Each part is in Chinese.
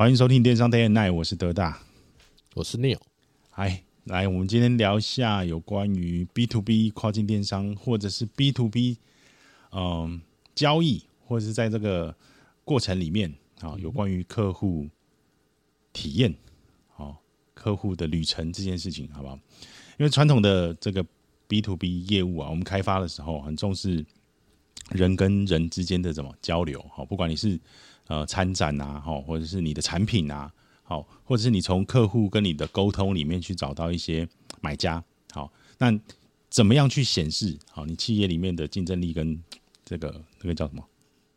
欢迎收听电商 Day and Night，我是德大，我是 Neil。嗨，来，我们今天聊一下有关于 B to B 跨境电商，或者是 B to B，嗯，交易，或者是在这个过程里面啊，有关于客户体验，好，客户的旅程这件事情，好不好？因为传统的这个 B to B 业务啊，我们开发的时候很重视人跟人之间的怎么交流，好，不管你是呃参展啊，好，或者是你的产品啊，好，或者是你从客户跟你的沟通里面去找到一些买家，好，那怎么样去显示好你企业里面的竞争力跟这个那个叫什么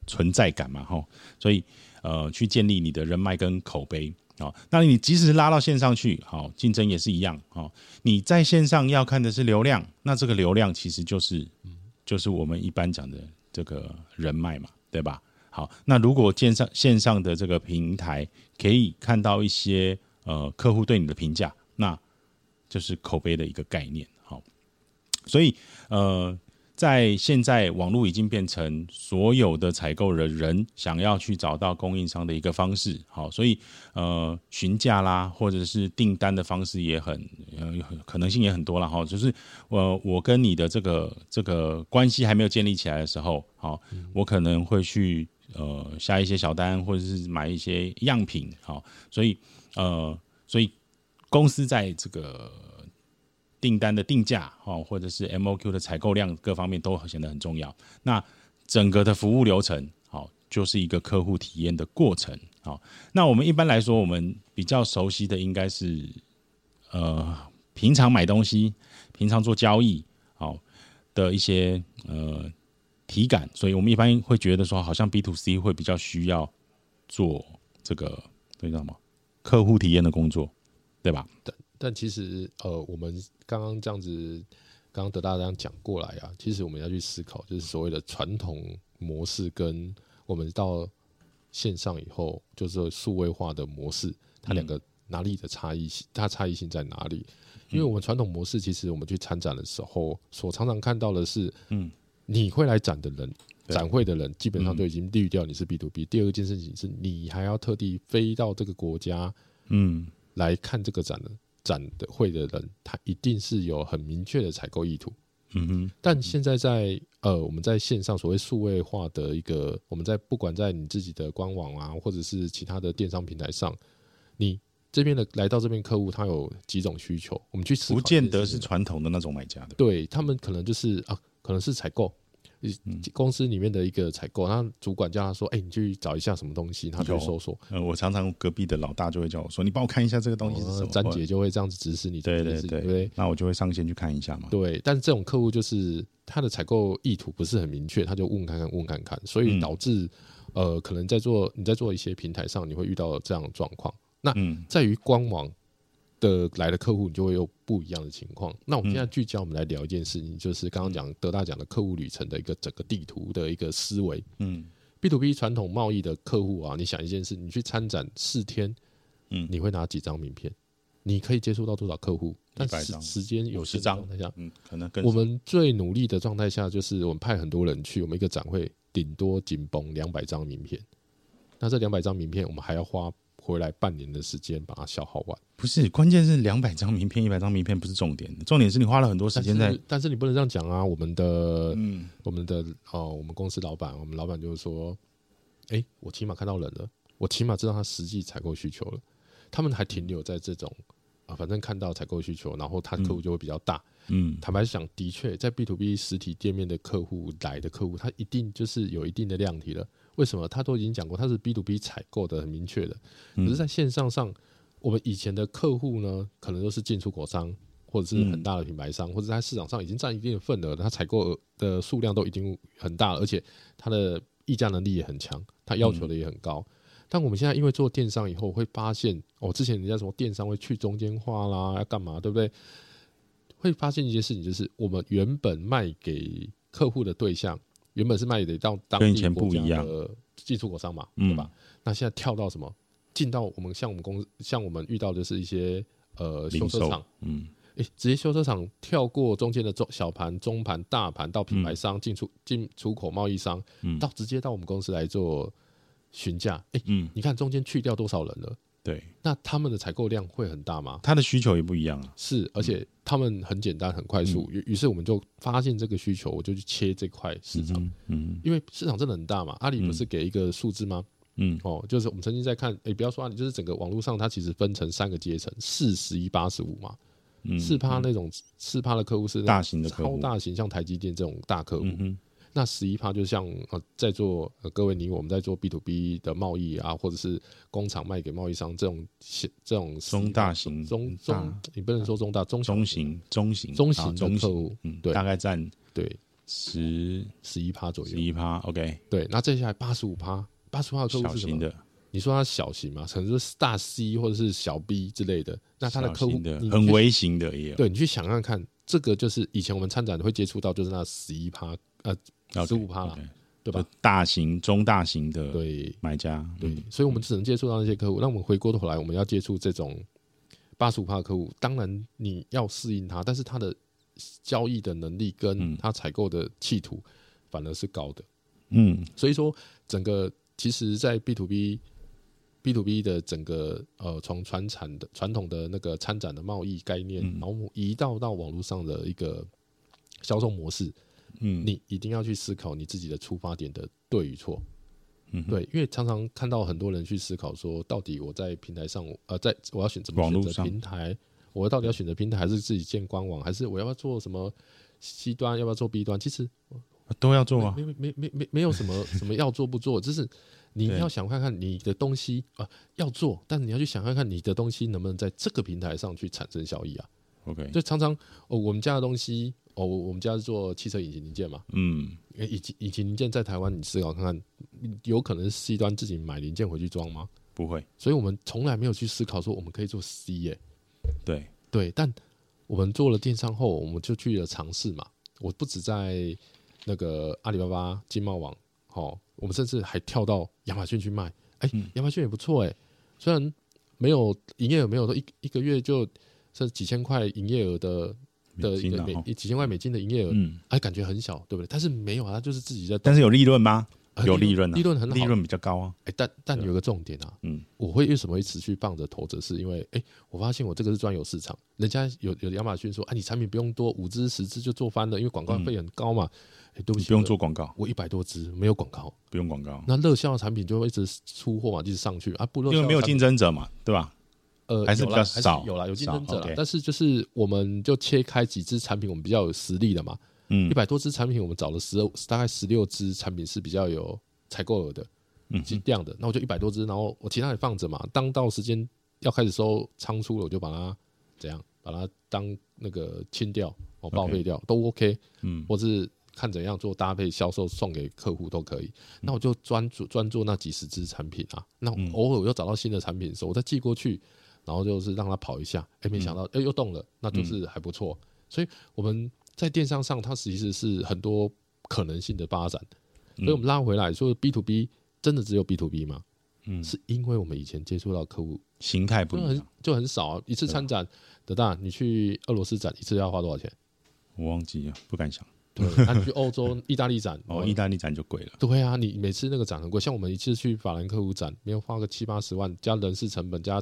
存在感嘛，哈，所以呃去建立你的人脉跟口碑。好，那你即使拉到线上去，好，竞争也是一样。好，你在线上要看的是流量，那这个流量其实就是，就是我们一般讲的这个人脉嘛，对吧？好，那如果线上线上的这个平台可以看到一些呃客户对你的评价，那就是口碑的一个概念。好，所以呃。在现在，网络已经变成所有的采购的人想要去找到供应商的一个方式。好，所以呃，询价啦，或者是订单的方式也很呃，可能性也很多了哈。就是我我跟你的这个这个关系还没有建立起来的时候，好，我可能会去呃下一些小单，或者是买一些样品。好，所以呃，所以公司在这个。订单的定价哦，或者是 MOQ 的采购量各方面都显得很重要。那整个的服务流程好，就是一个客户体验的过程好。那我们一般来说，我们比较熟悉的应该是呃，平常买东西、平常做交易好的一些呃体感。所以我们一般会觉得说，好像 B to C 会比较需要做这个这叫什么客户体验的工作，对吧？但。但其实，呃，我们刚刚这样子，刚刚德大这样讲过来啊，其实我们要去思考，就是所谓的传统模式跟我们到线上以后，就是数位化的模式，它两个哪里的差异性？它差异性在哪里？因为我们传统模式，其实我们去参展的时候，所常常看到的是，嗯，你会来展的人，展会的人，基本上都已经滤掉你是 B to B。第二件事情是你还要特地飞到这个国家，嗯，来看这个展的。展的会的人，他一定是有很明确的采购意图。嗯哼。但现在在呃，我们在线上所谓数位化的一个，我们在不管在你自己的官网啊，或者是其他的电商平台上，你这边的来到这边客户，他有几种需求，我们去不见得是传统的那种买家的，对他们可能就是啊，可能是采购。公司里面的一个采购，然后主管叫他说：“哎，你去找一下什么东西。”他就搜索。呃，我常常隔壁的老大就会叫我说：“你帮我看一下这个东西是什么。”詹姐就会这样子指使你。对对对对，那我就会上线去看一下嘛。对，但是这种客户就是他的采购意图不是很明确，他就问看看问看看，所以导致呃，可能在做你在做一些平台上，你会遇到这样的状况。那在于官网。的来的客户，你就会有不一样的情况。那我们现在聚焦，我们来聊一件事情，就是刚刚讲得大奖的客户旅程的一个整个地图的一个思维。嗯，B to B 传统贸易的客户啊，你想一件事，你去参展四天，嗯，你会拿几张名片？你可以接触到多少客户？但是时间有十张，下，嗯，可能我们最努力的状态下，就是我们派很多人去，我们一个展会顶多紧绷两百张名片。那这两百张名片，我们还要花。回来半年的时间把它消耗完，不是关键是两百张名片，一百张名片不是重点，重点是你花了很多时间在。但是你不能这样讲啊！我们的，嗯，我们的哦，我们公司老板，我们老板就是说，哎，我起码看到人了，我起码知道他实际采购需求了。他们还停留在这种啊，反正看到采购需求，然后他客户就会比较大。嗯，坦白讲，的确在 B to B 实体店面的客户来的客户，他一定就是有一定的量体了。为什么？他都已经讲过，他是 B to B 采购的很明确的。可是在线上上，我们以前的客户呢，可能都是进出口商，或者是很大的品牌商，或者在市场上已经占一定的份额，他采购的数量都已经很大，而且他的议价能力也很强，他要求的也很高。但我们现在因为做电商以后，会发现哦，之前人家什么电商会去中间化啦，要干嘛，对不对？会发现一件事情，就是我们原本卖给客户的对象。原本是卖给到当地国家的进出口商嘛，对吧？那现在跳到什么？进到我们像我们公司，像我们遇到的是一些呃修车厂，嗯，诶，直接修车厂跳过中间的中小盘、中盘、大盘，到品牌商进出进出口贸易商，到直接到我们公司来做询价，哎，嗯，你看中间去掉多少人了？对，那他们的采购量会很大吗？他的需求也不一样啊。是，而且他们很简单、很快速。于于是我们就发现这个需求，我就去切这块市场，嗯因为市场真的很大嘛。阿里不是给一个数字吗？嗯哦，就是我们曾经在看，诶，不要说阿里，就是整个网络上，它其实分成三个阶层，四十一、八十五嘛。嗯，四趴那种四趴的客户是大型的客户超大型，像台积电这种大客户。那十一趴就像呃，在做呃各位你我们在做 B to B 的贸易啊，或者是工厂卖给贸易商这种小这种中大型中中，你不能说中大中小中型中型中型中型，客户，嗯，对大概占对十十一趴左右十。一趴，OK，对，那接下来八十五趴，八十趴的客户是什么？的，你说它小型嘛，可能是大 C 或者是小 B 之类的，那它的客户的很微型的也有，对你去想想看，这个就是以前我们参展会接触到，就是那十一趴呃十五趴了对吧？大型、中大型的对买家，对嗯，所以我们只能接触到那些客户。那我们回过头来，我们要接触这种八十五趴的客户，当然你要适应他，但是他的交易的能力跟嗯他采购的企图反而是高的。嗯所以说，整个其实，在 B to B B to B 的整个呃，从传产的传统的那个参展的贸易概念，嗯然后移到到网络上的一个销售模式，嗯，你一定要去思考你自己的出发点的对与错。嗯对，因为常常看到很多人去思考说，到底我在平台上，呃，在我要选怎么选择网络上。平台，我到底要选择平台，还是自己建官网，还是我要不要做什么 C 端，要不要做 B 端？其实都要做啊，没没没没没没有什么 什么要做不做，就是你要想看看你的东西啊、要做，但是你要去想看看你的东西能不能在这个平台上去产生效益啊。OK，就常常哦，我们家的东西哦，我我们家是做汽车引擎零件嘛，嗯，诶引擎引擎零件在台湾，你思考看看，有可能是 C 端自己买零件回去装吗？不会，所以我们从来没有去思考说我们可以做 C 耶、对，对，但我们做了电商后，我们就去了尝试嘛。我不止在那个阿里巴巴、经贸网，哦，我们甚至还跳到亚马逊去卖。哎、嗯亚马逊也不错哎，虽然没有营业额，没有说一一个月就甚至几千块营业额的的美一个美啊哦几千块美金的营业额，嗯，哎，感觉很小，对不对？但是没有啊，它就是自己在，但是有利润吗？呃有利润啊，利润很好，利润比较高啊，哎，但但有个重点啊，嗯，我会为什么会持续放着投着，是因为哎，我发现我这个是专有市场，人家有有的亚马逊说，哎，你产品不用多，五只十只就做翻了，因为广告费很高嘛。哎，对不起，你不用做广告，我一百多只没有广告，不用广告，那热销的产品就会一直出货嘛，一直上去啊，不因为没有竞争者嘛，对吧？呃还是比较少有啦，有竞争者少啦但是就是我们就切开几支产品，我们比较有实力的嘛，嗯一百多支产品，我们找了十大概十六支产品是比较有采购额的，嗯是量的。那我就一百多支，然后我其他也放着嘛。当到时间要开始收仓出了，我就把它怎样，把它当那个清掉，哦，报废掉都 OK，嗯或是看怎样做搭配销售送给客户都可以。那我就专注专注那几十支产品啊。那嗯偶尔我又找到新的产品的时候，我再寄过去，然后就是让它跑一下，哎，没想到哎又动了，那就是还不错。所以我们在电商上，它其实是很多可能性的发展。所以我们拉回来说，B to B 真的只有 B to B 吗？嗯，是因为我们以前接触到客户形态不就很一样，就很少啊，一次参展，的大你去俄罗斯展一次要花多少钱？我忘记了，不敢想。对，那你去欧洲、意大利展，哦，意大利展就贵了，对啊，你每次那个展很贵，像我们一次去法兰克福展，没有花个七八十万，加人事成本，加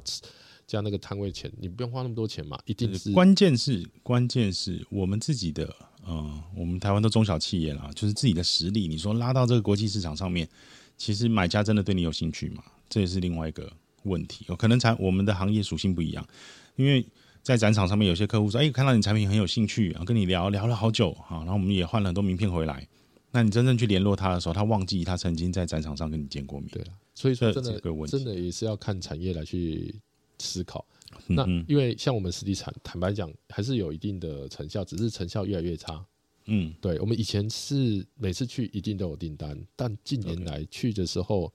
加那个摊位钱，你不用花那么多钱嘛，一定是关键是关键是我们自己的，呃，我们台湾的中小企业啦，就是自己的实力。你说拉到这个国际市场上面，其实买家真的对你有兴趣吗？这也是另外一个问题。有可能产我们的行业属性不一样，因为在展场上面有些客户说，哎、看到你产品很有兴趣，然后跟你聊聊了好久哈，然后我们也换了很多名片回来。那你真正去联络他的时候，他忘记他曾经在展场上跟你见过面。对了，所以说这真这个问真的也是要看产业来去思考。那因为像我们实体产，坦白讲还是有一定的成效，只是成效越来越差。嗯对我们以前是每次去一定都有订单，但近年来去的时候，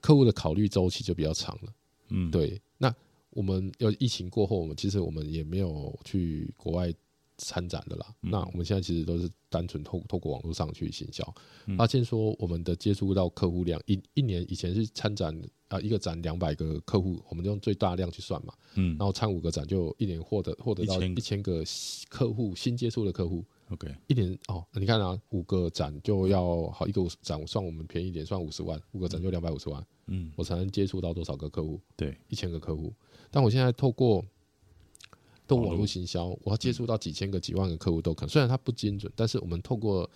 客户的考虑周期就比较长了。嗯，对，那我们要疫情过后，我们其实我们也没有去国外参展的啦。嗯。那我们现在其实都是单纯透透过网络上去行销，嗯。发现说我们的接触到客户量一一年以前是参展啊、一个展两百个客户，我们用最大量去算嘛，嗯。然后参五个展就一年获得获得到一千个。客户新接触的客户，OK，一年哦，你看啊，五个展就要好一个展，算我们便宜一点，算五十万，五个展就两百五十万，嗯，我才能接触到多少个客户？对，一千个客户。但我现在透过透过网络行销，我要接触到几千个、几万个客户都可能。虽然它不精准，但是我们透过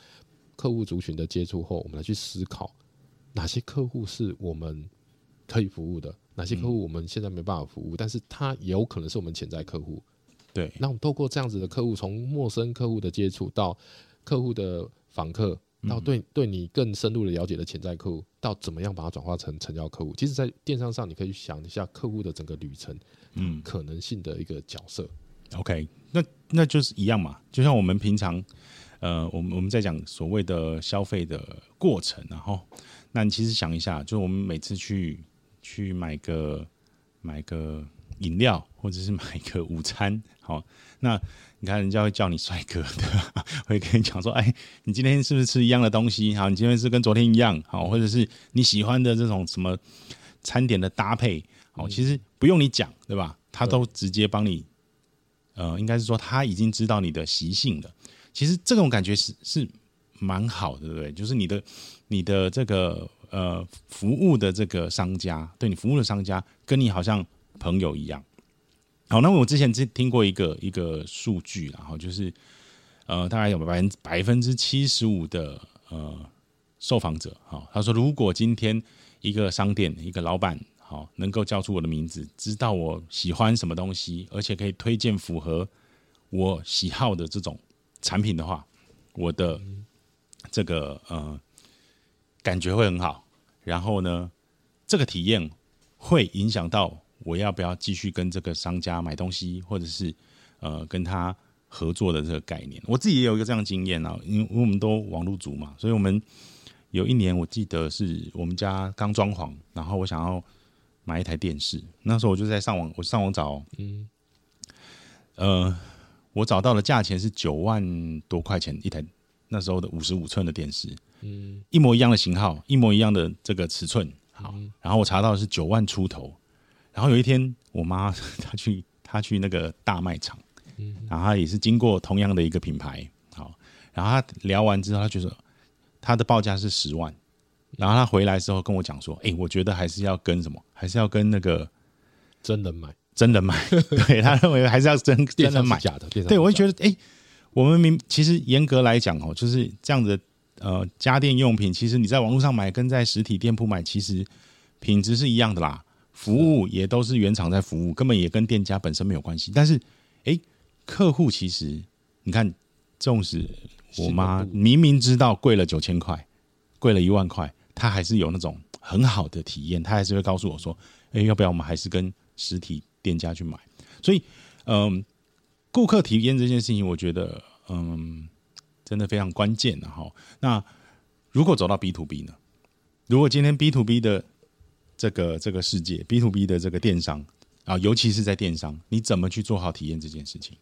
客户族群的接触后，我们来去思考哪些客户是我们可以服务的，哪些客户我们现在没办法服务，但是他也有可能是我们潜在客户。对，那我们透过这样子的客户，从陌生客户的接触到客户的访客，到对对你更深入的了解的潜在客户，到怎么样把它转化成成交客户。其实，在电商上，你可以想一下客户的整个旅程，嗯可能性的一个角色。，OK，那那就是一样嘛，就像我们平常，呃，我们我们在讲所谓的消费的过程，然后，那你其实想一下，就我们每次去去买个买个饮料，或者是买个午餐，好，那你看人家会叫你帅哥的，会跟你讲说，哎，你今天是不是吃一样的东西？好，你今天是跟昨天一样，好，或者是你喜欢的这种什么餐点的搭配，好，其实不用你讲，对吧？他都直接帮你，呃，应该是说他已经知道你的习性了。其实这种感觉是是蛮好的，对不对？就是你的你的这个呃服务的这个商家，对你服务的商家跟你好像朋友一样。好，那我之前听听过一个一个数据，然后就是呃，大概有百分百分之七十五的呃受访者，好、他说如果今天一个商店一个老板好、能够叫出我的名字，知道我喜欢什么东西，而且可以推荐符合我喜好的这种产品的话，我的这个呃感觉会很好。然后呢，这个体验会影响到我要不要继续跟这个商家买东西，或者是呃跟他合作的这个概念。我自己也有一个这样的经验啊，因为我们都网络族嘛，所以我们有一年我记得是我们家刚装潢，然后我想要买一台电视，那时候我就在上网，我上网找，嗯，呃，我找到的价钱是九万多块钱一台，那时候的五十五寸的电视，嗯，一模一样的型号，一模一样的这个尺寸，好，然后我查到的是九万出头，然后有一天我妈她去她去那个大卖场，嗯。然后她也是经过同样的一个品牌，好，然后她聊完之后，她就说她的报价是十万，然后她回来之后跟我讲说，哎、我觉得还是要跟什么，还是要跟那个真人买，真人买，对他认为还是要真真人买。假的，对，我会觉得，哎、我们明其实严格来讲哦，就是这样子的。呃，家电用品其实你在网络上买跟在实体店铺买，其实品质是一样的啦，服务也都是原厂在服务，根本也跟店家本身没有关系。但是，哎、客户其实你看，纵使我妈明明知道贵了九千块，贵了一万块，她还是有那种很好的体验，他还是会告诉我说，哎、要不要我们还是跟实体店家去买？所以，嗯、顾客体验这件事情，我觉得，嗯，真的非常关键的哈。那如果走到 B to B 呢？如果今天 B to B 的这个这个世界，B to B 的这个电商啊，尤其是在电商，你怎么去做好体验这件事情？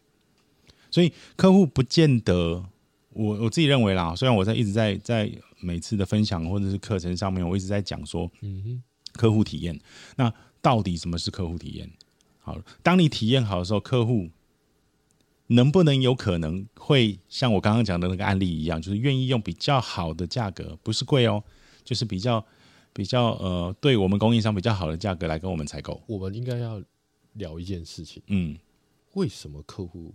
所以客户不见得，我我自己认为啦，虽然我在一直在在每次的分享或者是课程上面，我一直在讲说，嗯哼，客户体验。那到底什么是客户体验？好，当你体验好的时候，客户能不能有可能会像我刚刚讲的那个案例一样，就是愿意用比较好的价格，不是贵哦，就是比较比较呃，对我们供应商比较好的价格来跟我们采购。我们应该要聊一件事情，嗯为什么客户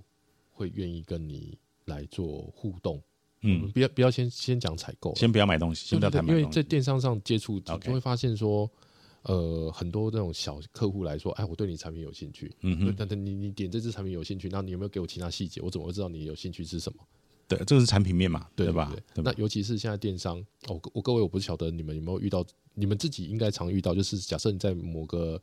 会愿意跟你来做互动？嗯，不要不要先先讲采购，先不要买东西，先不要对对对因为谈买东西。在电商上接触就会发现说，呃，很多这种小客户来说，哎，我对你产品有兴趣，嗯哼，但但你你点这支产品有兴趣，那你有没有给我其他细节？我怎么会知道你有兴趣是什么？对，这个是产品面嘛，对吧？那尤其是现在电商，哦，我各位我不晓得你们有没有遇到，你们自己应该常遇到，就是假设你在某个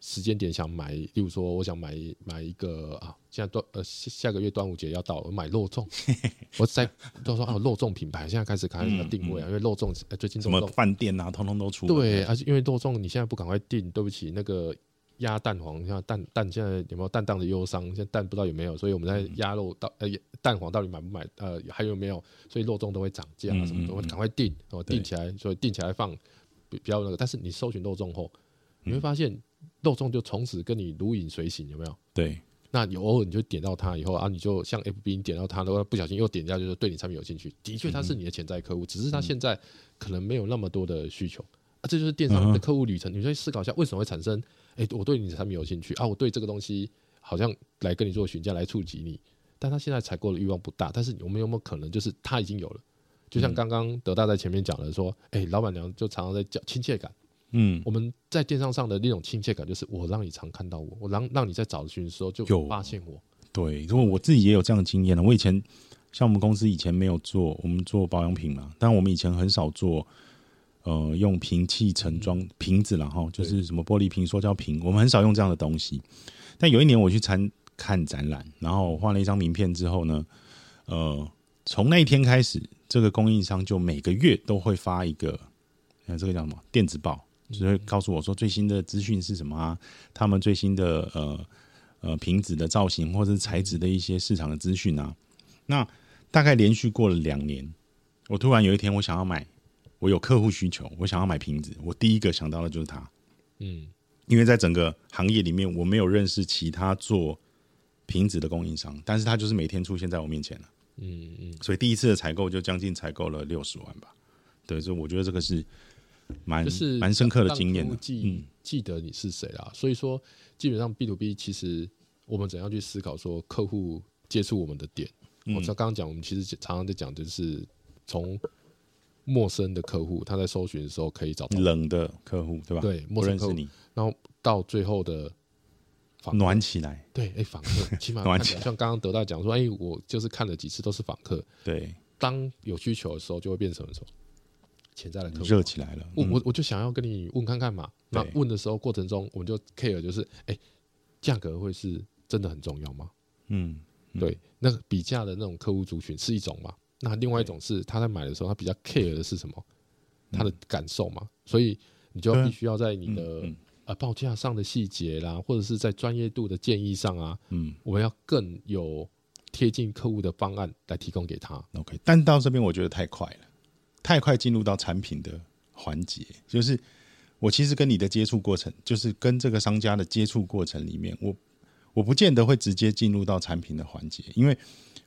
时间点想买，例如说我想买买一个啊，现在端呃下下个月端午节要到，我买肉粽，我在都说啊肉粽品牌现在开始开始要定位啊，因为肉粽呃最近什么饭店啊，通通都出了。对，而且因为肉粽你现在不赶快订，对不起，那个鸭蛋黄，像蛋蛋现在有没有蛋蛋的忧伤？现在蛋不知道有没有，所以我们在鸭肉到呃蛋黄到底买不买？呃还有没有？所以肉粽都会涨价啊什么赶快订，哦对订起来，所以订起来放，比比较那个。但是你搜寻肉粽后，你嗯会发现肉粽就从此跟你如影随形，有没有？对，那你偶尔你就点到他以后啊，你就像 F B 你点到他的话，不小心又点掉，就是对你产品有兴趣。的确，他是你的潜在客户，只是他现在可能没有那么多的需求啊。这就是电商的客户旅程。你去思考一下，为什么会产生？哎，我对你的产品有兴趣啊，我对这个东西好像来跟你做询价来触及你，但他现在采购的欲望不大。但是我们有没有可能就是他已经有了？就像刚刚德大在前面讲的说，哎，老板娘就常常在讲亲切感。嗯，我们在电商上的那种亲切感，就是我让你常看到我，我让让你在找寻的时候就发现我。对，因为我自己也有这样的经验了。我以前像我们公司以前没有做，我们做保养品嘛，但我们以前很少做，呃，用瓶器盛装瓶子然后，就是什么玻璃瓶、塑胶瓶，我们很少用这样的东西。但有一年我去参看展览，然后换了一张名片之后呢，呃，从那一天开始，这个供应商就每个月都会发一个，那这个叫什么电子报。只会告诉我说最新的资讯是什么啊？他们最新的呃呃瓶子的造型或者是材质的一些市场的资讯啊。那大概连续过了两年，我突然有一天我想要买，我有客户需求，我想要买瓶子，我第一个想到的就是他。嗯，因为在整个行业里面，我没有认识其他做瓶子的供应商，但是他就是每天出现在我面前了。嗯嗯，所以第一次的采购就将近采购了六十万吧。对，所以我觉得这个是。蛮就是蛮深刻的经验，记记得你是谁啦。所以说，基本上 B to B 其实我们怎样去思考说客户接触我们的点。我像刚刚讲，我们其实常常在讲，就是从陌生的客户他在搜寻的时候可以找到冷的客户，对吧？对，陌生客户，然后到最后的暖起来，对，哎，访客 起码暖起来。像刚刚德大讲说，哎，我就是看了几次都是访客。对，当有需求的时候，就会变成什么？潜在的客户热起来了，我我我就想要跟你问看看嘛。那问的时候过程中，我们就 care 就是，哎，价格会是真的很重要吗？嗯，对，那个比价的那种客户族群是一种嘛？那另外一种是他在买的时候，他比较 care 的是什么？他的感受嘛？所以你就必须要在你的呃报价上的细节啦，或者是在专业度的建议上啊，嗯，我们要更有贴近客户的方案来提供给他。OK，但到这边我觉得太快了。太快进入到产品的环节，就是我其实跟你的接触过程，就是跟这个商家的接触过程里面，我我不见得会直接进入到产品的环节，因为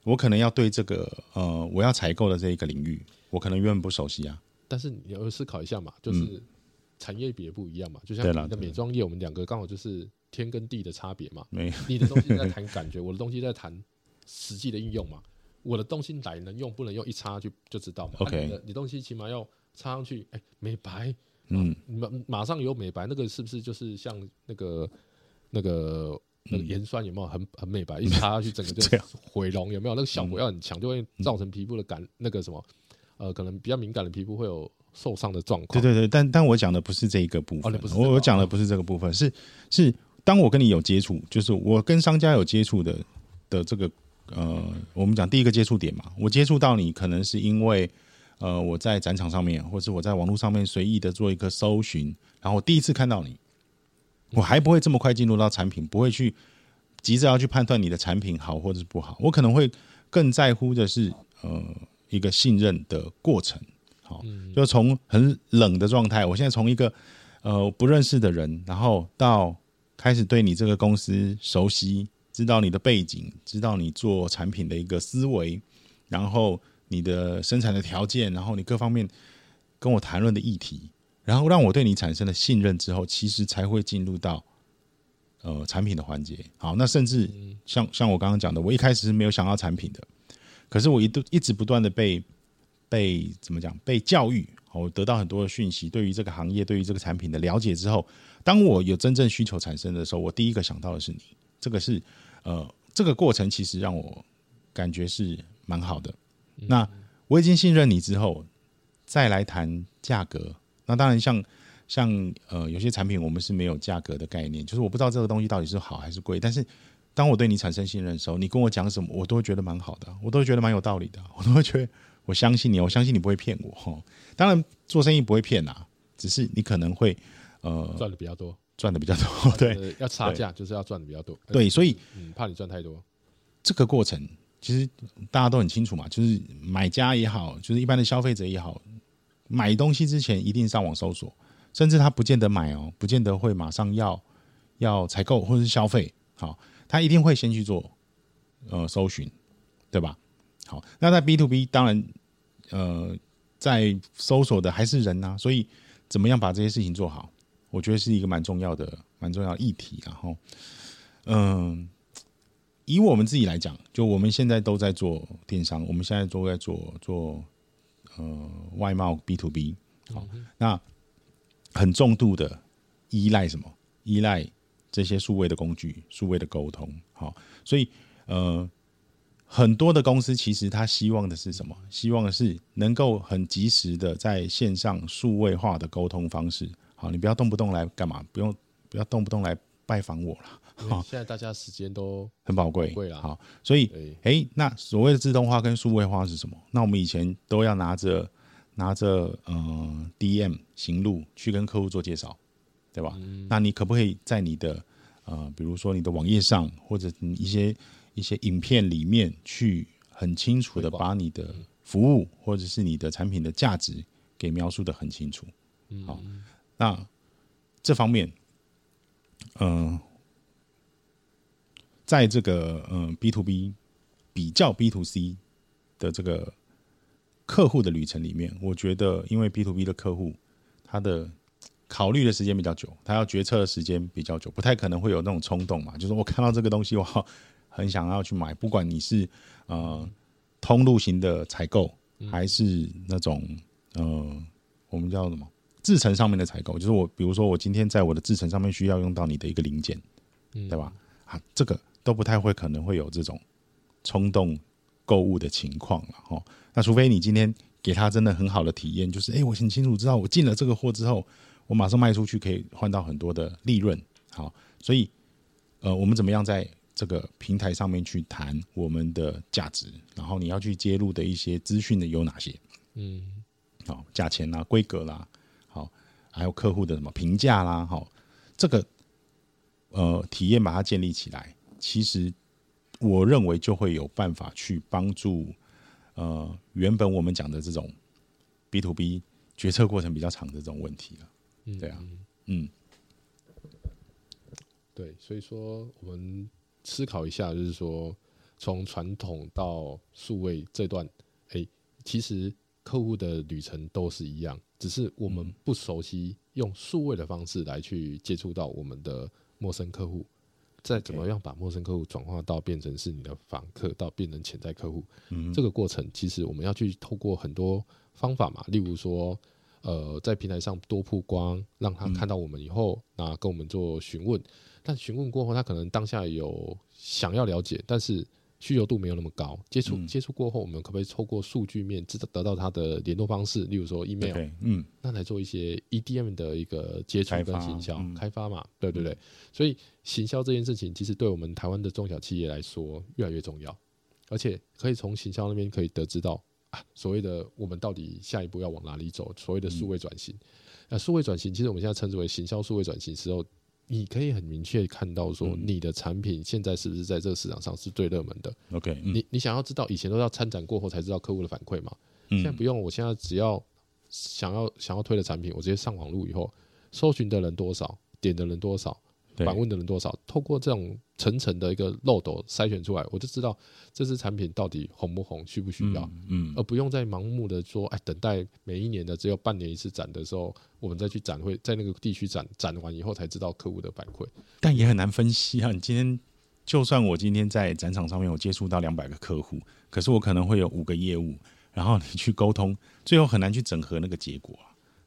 我可能要对这个呃我要采购的这一个领域，我可能原本不熟悉啊。但是你要思考一下嘛，就是产业别不一样嘛，就像你的美妆业，我们两个刚好就是天跟地的差别嘛。没，你的东西在谈感觉，我的东西在谈实际的应用嘛。我的东西来能用不能用，一插就就知道嘛。OK，你东西起码要插上去，哎，美白，嗯，马马上有美白，那个是不是就是像那个那个那个盐酸有没有很很美白？一插下去整个就 毁容，有没有？那个效果要很强，就会造成皮肤的感那个什么，呃，可能比较敏感的皮肤会有受伤的状况。对对对，但但我讲的不是这一个部分，我我讲的不是这个部分，是是当我跟你有接触，就是我跟商家有接触的的这个。呃，我们讲第一个接触点嘛，我接触到你可能是因为，呃，我在展场上面，或是我在网络上面随意的做一个搜寻，然后我第一次看到你，我还不会这么快进入到产品，不会去急着要去判断你的产品好或者是不好，我可能会更在乎的是，呃，一个信任的过程，好，就从很冷的状态，我现在从一个呃不认识的人，然后到开始对你这个公司熟悉。知道你的背景，知道你做产品的一个思维，然后你的生产的条件，然后你各方面跟我谈论的议题，然后让我对你产生了信任之后，其实才会进入到呃产品的环节。好，那甚至像像我刚刚讲的，我一开始是没有想到产品的，可是我一度一直不断的被被怎么讲被教育，我得到很多的讯息，对于这个行业，对于这个产品的了解之后，当我有真正需求产生的时候，我第一个想到的是你，这个是。呃，这个过程其实让我感觉是蛮好的。那我已经信任你之后，再来谈价格。那当然，像像呃，有些产品我们是没有价格的概念，就是我不知道这个东西到底是好还是贵。但是当我对你产生信任的时候，你跟我讲什么，我都会觉得蛮好的，我都会觉得蛮有道理的，我都会觉得我相信你，我相信你不会骗我。哈，当然做生意不会骗呐，只是你可能会呃赚的比较多。赚的比较多，对，要差价就是要赚的比较多，对，所以嗯，怕你赚太多。这个过程其实大家都很清楚嘛，就是买家也好，就是一般的消费者也好，买东西之前一定上网搜索，甚至他不见得买哦，不见得会马上要要采购或者是消费。好，他一定会先去做呃搜寻，对吧？好，那在 B to B 当然呃在搜索的还是人呐，所以怎么样把这些事情做好，我觉得是一个蛮重要的、蛮重要的议题。然后，嗯。以我们自己来讲，就我们现在都在做电商，我们现在都在做做呃外贸 B to B，好，那很重度的依赖什么？依赖这些数位的工具、数位的沟通，好，所以呃很多的公司其实他希望的是什么？希望的是能够很及时的在线上数位化的沟通方式，好，你不要动不动来干嘛？不用不要动不动来拜访我了。好，现在大家时间都很宝贵，贵了。好，所以，哎，那所谓的自动化跟数位化是什么？那我们以前都要拿着拿着呃 DM 行路去跟客户做介绍，对吧？那你可不可以在你的呃，比如说你的网页上或者一些一些影片里面去很清楚的把你的服务或者是你的产品的价值给描述的很清楚？好，那这方面，嗯。在这个嗯 B to B 比较 B to C 的这个客户的旅程里面，我觉得因为 B to B 的客户他的考虑的时间比较久，他要决策的时间比较久，不太可能会有那种冲动嘛。就是我看到这个东西，我很想要去买，不管你是呃通路型的采购，还是那种呃我们叫什么制成上面的采购，就是我比如说我今天在我的制程上面需要用到你的一个零件，对吧？啊，这个。都不太会可能会有这种冲动购物的情况了哈。那除非你今天给他真的很好的体验，就是哎，我很清楚知道我进了这个货之后，我马上卖出去可以换到很多的利润。好，所以呃，我们怎么样在这个平台上面去谈我们的价值？然后你要去揭露的一些资讯的有哪些？嗯，好，价钱啦、规格啦，好，还有客户的什么评价啦，好，这个呃体验把它建立起来。其实，我认为就会有办法去帮助，呃，原本我们讲的这种 B to B 决策过程比较长的这种问题了。嗯，对啊，嗯，对，所以说我们思考一下，就是说从传统到数位这段，哎，其实客户的旅程都是一样，只是我们不熟悉用数位的方式来去接触到我们的陌生客户。再怎么样把陌生客户转化到变成是你的访客，到变成潜在客户，这个过程其实我们要去透过很多方法嘛，例如说，呃，在平台上多曝光，让他看到我们以后，那跟我们做询问，但询问过后，他可能当下有想要了解，但是。需求度没有那么高，接触接触过后，我们可不可以透过数据面知道得到他的联络方式？例如说 email，嗯，那来做一些 EDM 的一个接触跟行销开发嘛？对对对，所以行销这件事情，其实对我们台湾的中小企业来说越来越重要，而且可以从行销那边可以得知到啊，所谓的我们到底下一步要往哪里走？所谓的数位转型，那数位转型其实我们现在称之为行销数位转型时候。你可以很明确看到说，你的产品现在是不是在这个市场上是最热门的？OK，你你想要知道，以前都要参展过后才知道客户的反馈嘛？现在不用，我现在只要想要想要推的产品，我直接上网路以后，搜寻的人多少，点的人多少。访问的人多少？透过这种层层的一个漏斗筛选出来，我就知道这支产品到底红不红，需不需要，嗯，而不用再盲目的说，哎，等待每一年的只有半年一次展的时候，我们再去展会，在那个地区展展完以后才知道客户的反馈。但也很难分析啊！你今天就算我今天在展场上面我接触到两百个客户，可是我可能会有五个业务，然后你去沟通，最后很难去整合那个结果。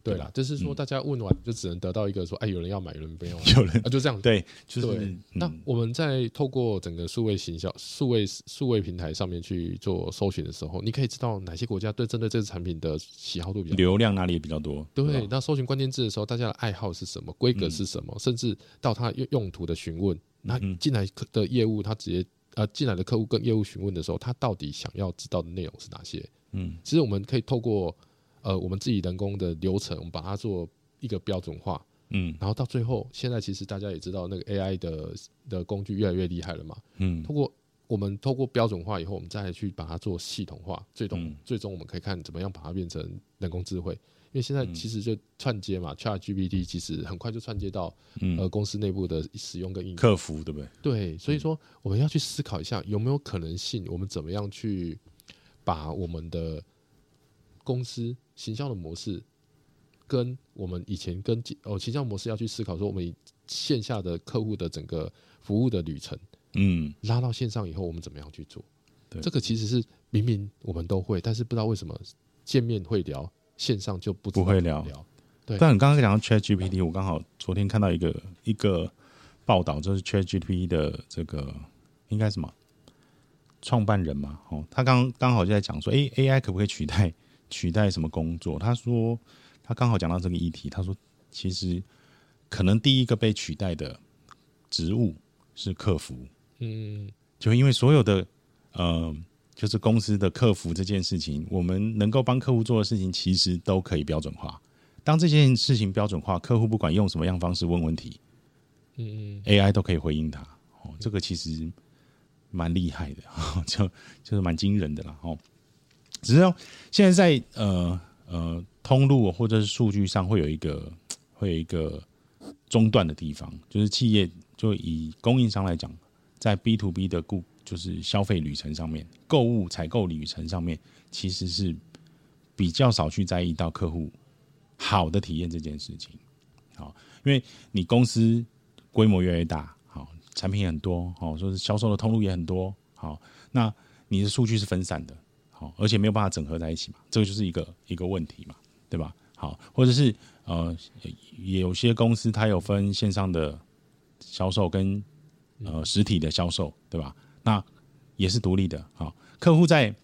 对啦，就是说大家问完就只能得到一个说，哎，有人要买，有人不要，有人啊，就这样。对，就是那我们在透过整个数位行销、数位数位平台上面去做搜寻的时候，你可以知道哪些国家对针对这个产品的喜好度比较，流量哪里比较多。对，那搜寻关键字的时候，大家的爱好是什么，规格是什么，甚至到他用用途的询问，那进来的业务他直接呃进来的客户跟业务询问的时候，他到底想要知道的内容是哪些？嗯，其实我们可以透过。呃，我们自己人工的流程，我们把它做一个标准化，嗯，然后到最后，现在其实大家也知道，那个 AI 的的工具越来越厉害了嘛，嗯，通过我们透过标准化以后，我们再去把它做系统化，最终最终我们可以看怎么样把它变成人工智慧，因为现在其实就串接嘛，Chat GPT 其实很快就串接到呃公司内部的使用跟应用。客服，对不对？对，所以说我们要去思考一下有没有可能性，我们怎么样去把我们的公司行销的模式跟我们以前跟哦行销模式要去思考说，我们线下的客户的整个服务的旅程，嗯，拉到线上以后，我们怎么样去做？对这个其实是明明我们都会，但是不知道为什么见面会聊，线上就不不会聊。对但你刚刚讲到 Chat GPT，我刚好昨天看到一个一个报道，就是 Chat GPT 的这个应该什么创办人嘛，哦，他刚刚好就在讲说，诶 a i 可不可以取代取代什么工作？他说他刚好讲到这个议题，他说其实可能第一个被取代的职务是客服，嗯，就因为所有的呃，就是公司的客服这件事情，我们能够帮客户做的事情，其实都可以标准化。当这件事情标准化，客户不管用什么样方式问问题，嗯，AI 都可以回应他。哦，这个其实蛮厉害的，就就是蛮惊人的啦。哦，只是说现在在呃呃通路或者是数据上会有一个会有一个中断的地方，就是企业就以供应商来讲，在 B to B 的顾就是消费旅程上面，购物采购旅程上面，其实是比较少去在意到客户好的体验这件事情。好，因为你公司规模越来越大，好，产品很多，好，说是销售的通路也很多，好，那你的数据是分散的，好，而且没有办法整合在一起嘛，这个就是一个一个问题嘛，对吧？好，或者是呃，有些公司它有分线上的销售跟呃实体的销售，对吧？那也是独立的，好，客户在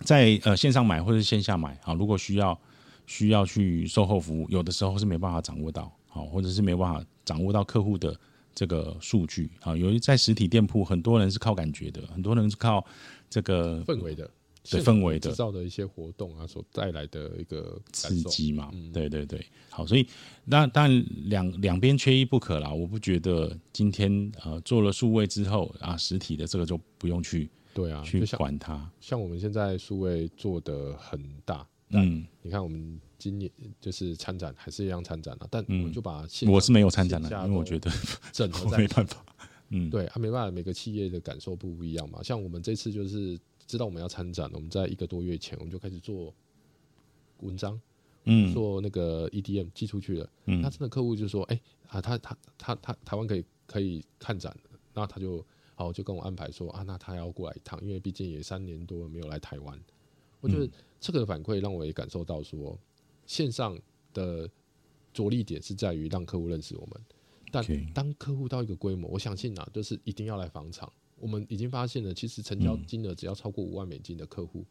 在呃线上买或者线下买，好，如果需要需要去售后服务，有的时候是没办法掌握到，好，或者是没办法掌握到客户的这个数据啊。由于在实体店铺，很多人是靠感觉的，很多人是靠这个氛围的，对氛围的制造的一些活动啊，所带来的一个刺激嘛，对对对，好，所以那当然两两边缺一不可啦。我不觉得今天呃做了数位之后啊，实体的这个就不用去对啊，去管它，像我们现在数位做的很大，嗯，你看我们今年就是参展还是一样参展啊，但我嗯。们就把线我是没有参展的线，下都因为我觉得我整合在 没办法，嗯，对啊，没办法，每个企业的感受不一样嘛。像我们这次就是知道我们要参展，我们在一个多月前我们就开始做文章，嗯做那个 EDM 寄出去了。嗯那真的客户就说，哎、啊，他他他他台湾可以可以看展，那他就好就跟我安排说啊，那他要过来一趟，因为毕竟也三年多了没有来台湾。我觉得这个反馈让我也感受到说，线上的着力点是在于让客户认识我们，但当客户到一个规模，我相信啊，就是一定要来访场。我们已经发现了，其实成交金额只要超过五万美金的客户，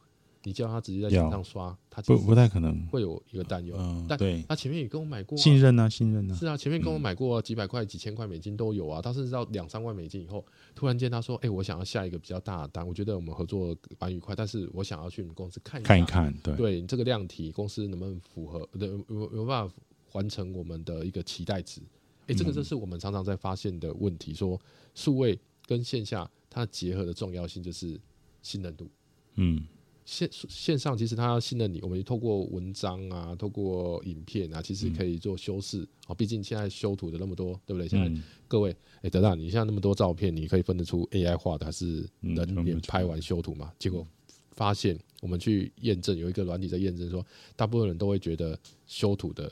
你叫他直接在线上刷，他不不太可能，会有一个担忧。嗯，但对，他前面也跟我买过、啊，信任啊，信任啊，是啊，前面跟我买过、几百块、几千块美金都有啊，他甚至到两三万美金以后，突然间他说：“哎、我想要下一个比较大的单，我觉得我们合作蛮愉快，但是我想要去你们公司看看。一看，对，对你这个量体，公司能不能符合？对，有有有没有办法完成我们的一个期待值？哎、这个嗯。就是我们常常在发现的问题，说数位跟线下它结合的重要性就是信任度。嗯线线上其实它要信任你，我们透过文章啊，透过影片啊，其实可以做修饰啊。毕竟现在修图的那么多，对不对？现在嗯各位，哎、德大，你现在那么多照片，你可以分得出 AI 画的还是嗯人脸拍完修图嘛？结果发现我们去验证，有一个软体在验证说，大部分人都会觉得修图的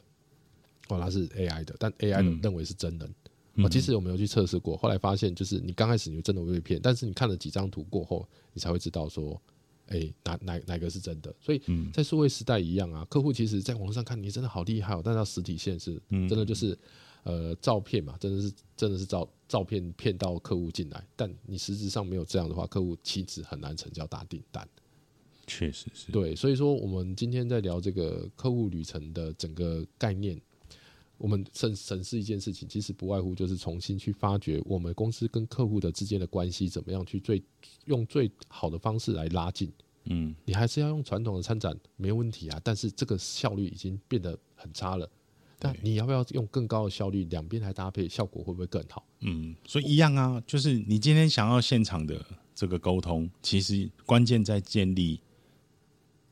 哦它是 AI 的，但 AI 认为是真人。嗯哦，其实我们有去测试过，后来发现就是你刚开始你真的会被骗，但是你看了几张图过后，你才会知道说，哎、哪哪哪个是真的。所以嗯在数位时代一样啊，客户其实在网络上看你真的好厉害哦，但到实体现是嗯真的就是呃照片嘛，真的是真的是照照片骗到客户进来，但你实质上没有这样的话，客户其实很难成交大订单。确实是，对，所以说我们今天在聊这个客户旅程的整个概念，我们审审视一件事情，其实不外乎就是重新去发掘我们公司跟客户的之间的关系，怎么样去最用最好的方式来拉近。嗯你还是要用传统的参展没问题啊，但是这个效率已经变得很差了。但你要不要用更高的效率，两边来搭配，效果会不会更好？嗯，所以一样啊，就是你今天想要现场的这个沟通，其实关键在建立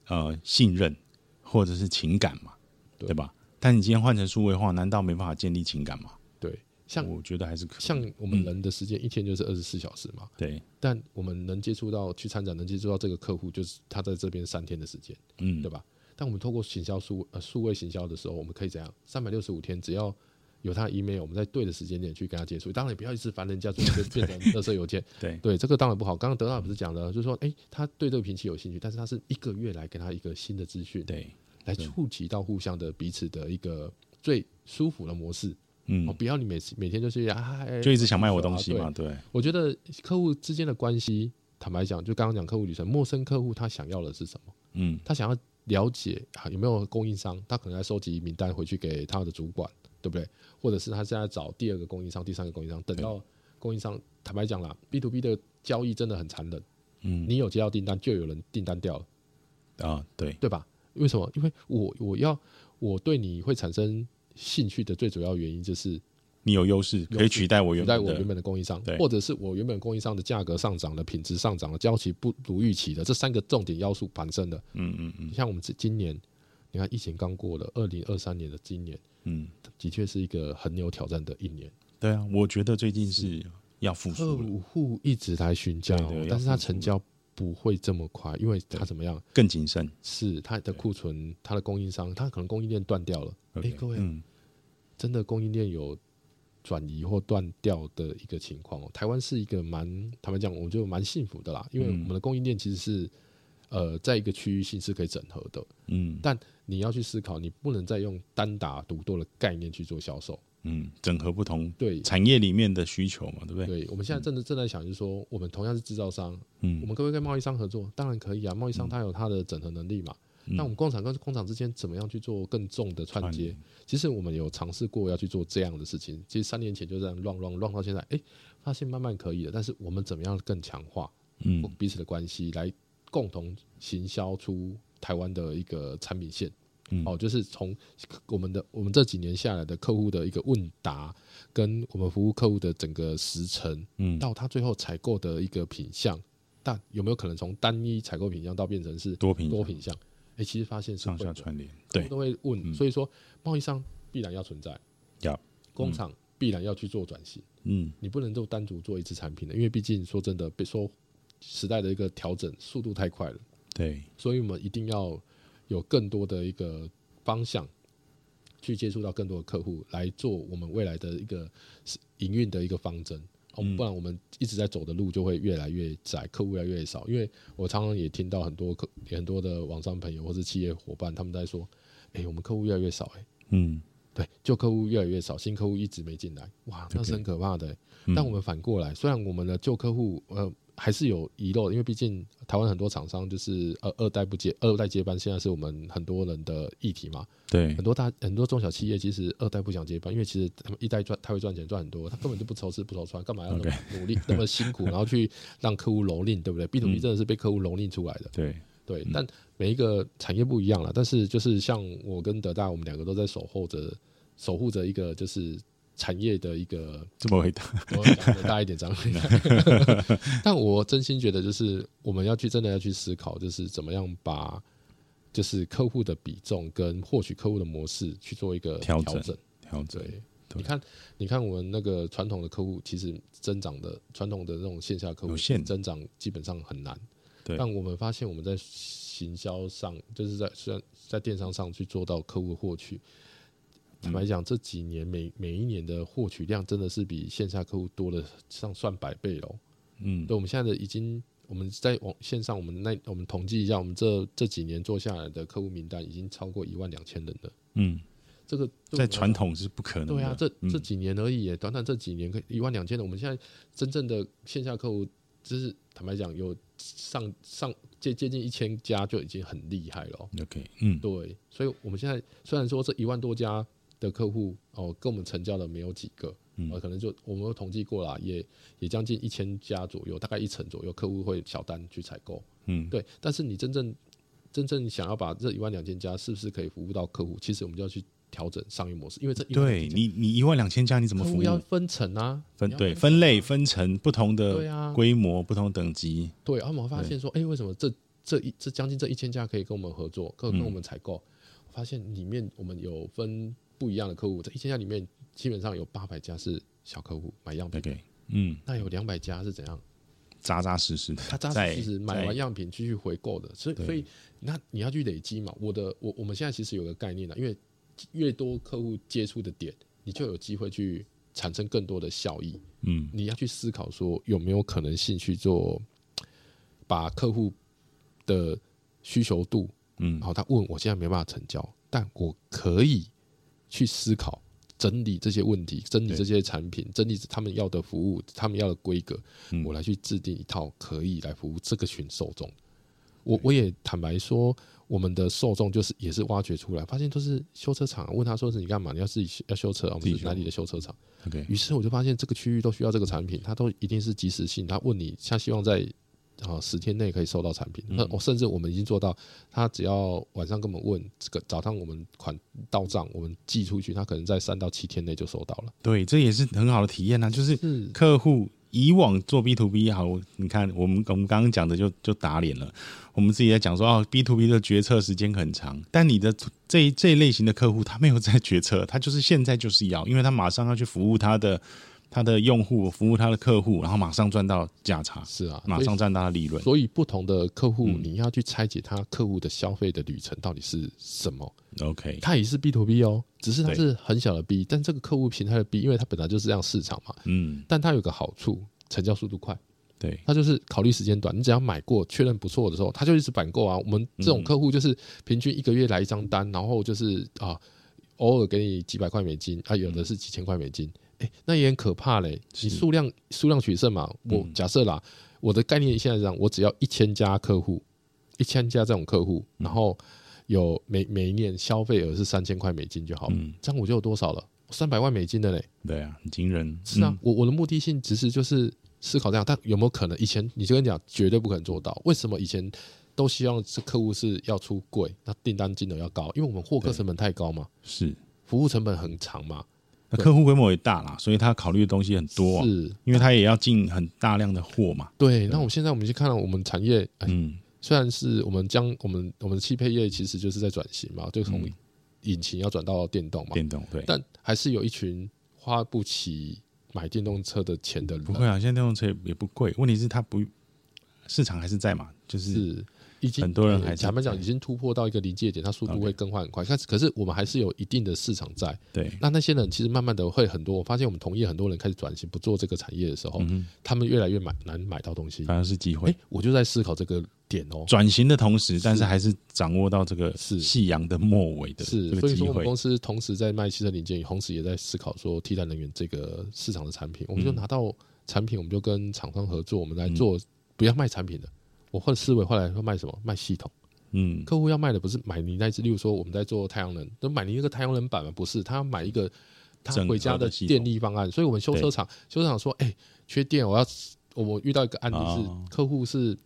呃信任或者是情感嘛，对吧？但你今天换成数位化，难道没办法建立情感吗？对，像我觉得还是可像我们人的时间一天就是二十四小时嘛，对，但我们能接触到去参展，能接触到这个客户，就是他在这边三天的时间，嗯对吧？但我们透过行销数呃数位行销的时候，我们可以怎样？三百六十五天，只要有他的 email，我们在对的时间点去跟他接触。当然，也不要一直烦人家，就变成 垃圾邮件。对对，这个当然不好。刚刚德大不是讲了，就是说，哎，他对这个平期有兴趣，但是他是一个月来给他一个新的资讯，对，来触及到互相的彼此的一个最舒服的模式。嗯哦，，不要你每次每天就是啊，哎就一直想卖我东西嘛，对，我觉得客户之间的关系，坦白讲，就刚刚讲客户旅程，陌生客户他想要的是什么？嗯他想要了解啊有没有供应商，他可能在收集名单回去给他的主管，对不对？或者是他现在找第二个供应商、第三个供应商，等到供应商，坦白讲啦，B to B 的交易真的很残忍，嗯你有接到订单，就有人订单掉了，啊，对，对吧？为什么？因为我我要我对你会产生兴趣的最主要原因就是你有优势可以取代我原本取代我原的，本的供应商，或者是我原本供应商的价格上涨了、品质上涨了、交期不如预期的这三个重点要素产生的。嗯嗯嗯像我们这今年，你看疫情刚过了，二零二三年的今年，嗯，的确是一个很有挑战的一年。对啊，我觉得最近是要复客苏客，户一直来询价但是他成交不会这么快，因为他怎么样？更谨慎。是他的库存，他的供应商，他可能供应链断掉了。哎各位，嗯真的供应链有转移或断掉的一个情况哦。台湾是一个蛮坦白讲，我觉得蛮幸福的啦，因为我嗯们的供应链其实是呃在一个区域性是可以整合的。嗯但你要去思考，你不能再用单打独斗的概念去做销售。嗯，整合不同对产业里面的需求嘛，对不对？对，我们现在正在正在想，就是说，我们同样是制造商，嗯我嗯们可不可以跟贸易商合作？当然可以啊，贸易商他有他的整合能力嘛。那我们工厂跟工厂之间怎么样去做更重的串接？其实我们有尝试过要去做这样的事情。其实三年前就这样乱乱乱到现在，哎，发现慢慢可以了。但是我们怎么样更强化嗯彼此的关系，来共同行销出台湾的一个产品线？嗯。哦，就是从我们的我们这几年下来的客户的一个问答，跟我们服务客户的整个时程，嗯。到他最后采购的一个品相，但有没有可能从单一采购品相到变成是多品多品相？哎、其实发现是上下串联，对，都会问，嗯。所以说贸易商必然要存在，要工厂必然要去做转型，嗯。你不能就单独做一支产品的，因为毕竟说真的，被说时代的一个调整速度太快了，对，所以我们一定要有更多的一个方向。去接触到更多的客户，来做我们未来的一个营运的一个方针，不然我们一直在走的路就会越来越窄，客户越来越少。因为我常常也听到很多客很多的网商朋友或是企业伙伴他们在说，哎、我们客户越来越少、哎，嗯对，旧客户越来越少，新客户一直没进来，哇，那是很可怕的、欸。但我们反过来，虽然我们的旧客户呃还是有遗漏，因为毕竟台湾很多厂商就是呃二代不接二代接班，现在是我们很多人的议题嘛。对很，多大很多中小企业其实二代不想接班，因为其实他们一代赚他会赚钱赚很多，他根本就不愁吃不愁穿，干嘛要那么努力 那么辛苦，然后去让客户蹂躏，对不对？B to B 真的是被客户蹂躏出来的。对，对，但每一个产业不一样了，但是就是像我跟德大，我们两个都在守候着守护着一个就是产业的一个，这么伟大，我讲的大一点张力。但我真心觉得，就是我们要去真的要去思考，就是怎么样把就是客户的比重跟获取客户的模式去做一个调整调整。你看，你看我们那个传统的客户，其实增长的传统的那种线下客户增长基本上很难。对但我们发现我们在行销上，就是在虽然在电商上去做到客户获取。坦白讲，这几年每每一年的获取量真的是比线下客户多了上算百倍哦。嗯对，我们现在的已经我们在网线上，我们那我们统计一下，我们这这几年做下来的客户名单已经超过一万两千人了。嗯，这个在传统是不可能的，对啊，这嗯这几年而已耶，短短这几年可一万两千人，我们现在真正的线下客户，就是坦白讲，有上上接接近一千家就已经很厉害了哦。OK，嗯对，所以我们现在虽然说这一万多家的客户哦，跟我们成交的没有几个，嗯呃，可能就我们有统计过了，也也将近一千家左右，大概一成左右客户会小单去采购。嗯，对，但是你真正真正想要把这一万两千家是不是可以服务到客户，其实我们就要去调整商业模式，因为这对你你一万两千家你怎么服务？要分层啊，分对分分类分成不同的规模、不同等级，对，然啊我们发现说，哎、为什么这这一这将近这一千家可以跟我们合作，跟跟我们采购？发现里面我们有分不一样的客户，在一千家里面，基本上有八百家是小客户买样品，对，嗯，那有两百家是怎样？扎扎实实的，他扎扎实实买完样品继续回购的，所以所以那你要去累积嘛。我的我我们现在其实有个概念了，因为越多客户接触的点，你就有机会去产生更多的效益。嗯，你要去思考说有没有可能性去做，把客户的需求度，嗯，好，他问我现在没办法成交，但我可以去思考。整理这些问题，整理这些产品，整理他们要的服务，他们要的规格，我来去制定一套可以来服务这个群受众。我我也坦白说，我们的受众就是也是挖掘出来，发现都是修车厂。问他说是你干嘛？你要自己要修车，我们是哪里的修车厂？OK。于是我就发现这个区域都需要这个产品，他都一定是及时性。他问你，他希望在。啊，十天内可以收到产品。那我甚至我们已经做到，他只要晚上跟我们问这个，早上我们款到账，我们寄出去，他可能在三到七天内就收到了。对，这也是很好的体验呐。就是客户以往做 B to B 好，你看我们我们刚刚讲的就就打脸了。我们自己在讲说哦，B to B 的决策时间很长，但你的这这一类型的客户，他没有在决策，他就是现在就是要，因为他马上要去服务他的。他的用户服务他的客户，然后马上赚到价差，是啊，马上赚到利润。所以不同的客户，你要去拆解他客户的消费的旅程到底是什么？OK，他也是 B to B 哦，只是他是很小的 B，但这个客户平台的 B，因为它本来就是这样市场嘛，嗯，但它有个好处，成交速度快，对，它就是考虑时间短。你只要买过确认不错的时候，他就一直板购啊。我们这种客户就是平均一个月来一张单，然后就是啊，偶尔给你几百块美金，啊，有的是几千块美金。哎，那也很可怕嘞！你数量数量取胜嘛？我假设啦，我的概念现在这样，我只要一千家客户，一千家这种客户，然后有每每一年消费额是三千块美金就好了，这样我就有多少了？三百万美金的嘞！对啊，很惊人。是啊，我我的目的性其实就是思考这样，但有没有可能以前你就跟你讲，绝对不可能做到？为什么以前都希望是客户是要出贵，那订单金额要高？因为我们获客成本太高嘛，是服务成本很长嘛。那客户规模也大啦，所以他考虑的东西很多，是因为他也要进很大量的货嘛。对，那我们现在我们去看到我们产业，嗯，虽然是我们将我们我们的汽配业其实就是在转型嘛，就从引擎要转到电动嘛，电动对，但还是有一群花不起买电动车的钱的人。不会啊，现在电动车也不贵，问题是它不市场还是在嘛，就是。已经很多人还坦白讲，已经突破到一个临界点，它速度会更换很快。但是，可是我们还是有一定的市场在。对，那那些人其实慢慢的会很多。我发现我们同业很多人开始转型，不做这个产业的时候，他们越来越买难买到东西，反而是机会。我就在思考这个点哦，转型的同时，但是还是掌握到这个是夕阳的末尾的是，所以说我们公司同时在卖汽车零件，同时也在思考说替代能源这个市场的产品。我们就拿到产品，我们就跟厂商合作，我们来做，不要卖产品的。我换思维后来会卖什么？卖系统。嗯，客户要卖的不是买你那只，例如说我们在做太阳能，都买你那个太阳能板嘛？不是，他要买一个他回家的电力方案。所以我们修车厂，修车厂说，哎，缺电，我要我遇到一个案例是客户是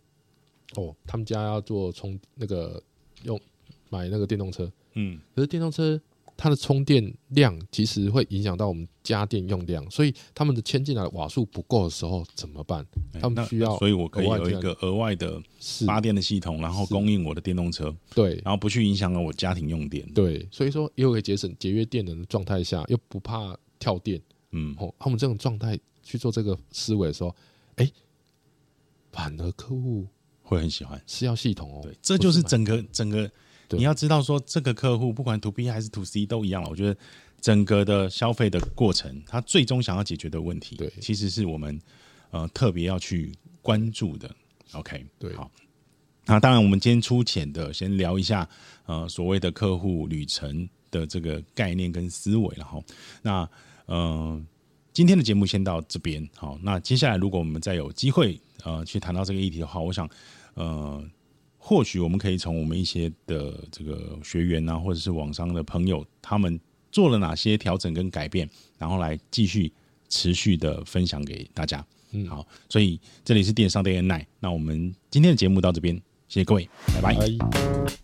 哦，他们家要做充那个用买那个电动车，嗯，可是电动车。它的充电量其实会影响到我们家电用量，所以他们的迁进来瓦数不够的时候怎么办？他们需要，所以我可以有一个额外的发电的系统，然后供应我的电动车，对，然后不去影响了我家庭用电，对，所以说又可以节省节约电能的状态下，又不怕跳电，嗯，哦，他们这种状态去做这个思维的时候，哎，反而客户会很喜欢，是要系统哦，对，这就是整个整个。你要知道，说这个客户不管 to B 还是 to C 都一样了。我觉得整个的消费的过程，他最终想要解决的问题，对，其实是我们呃特别要去关注的。OK，对，好。那当然，我们今天粗浅的先聊一下呃所谓的客户旅程的这个概念跟思维，然后那呃今天的节目先到这边。好，那接下来如果我们再有机会呃去谈到这个议题的话，我想呃。或许我们可以从我们一些的这个学员啊，或者是网商的朋友，他们做了哪些调整跟改变，然后来继续持续的分享给大家。嗯，好，所以这里是电商 Day and Night，那我们今天的节目到这边，谢谢各位，拜拜。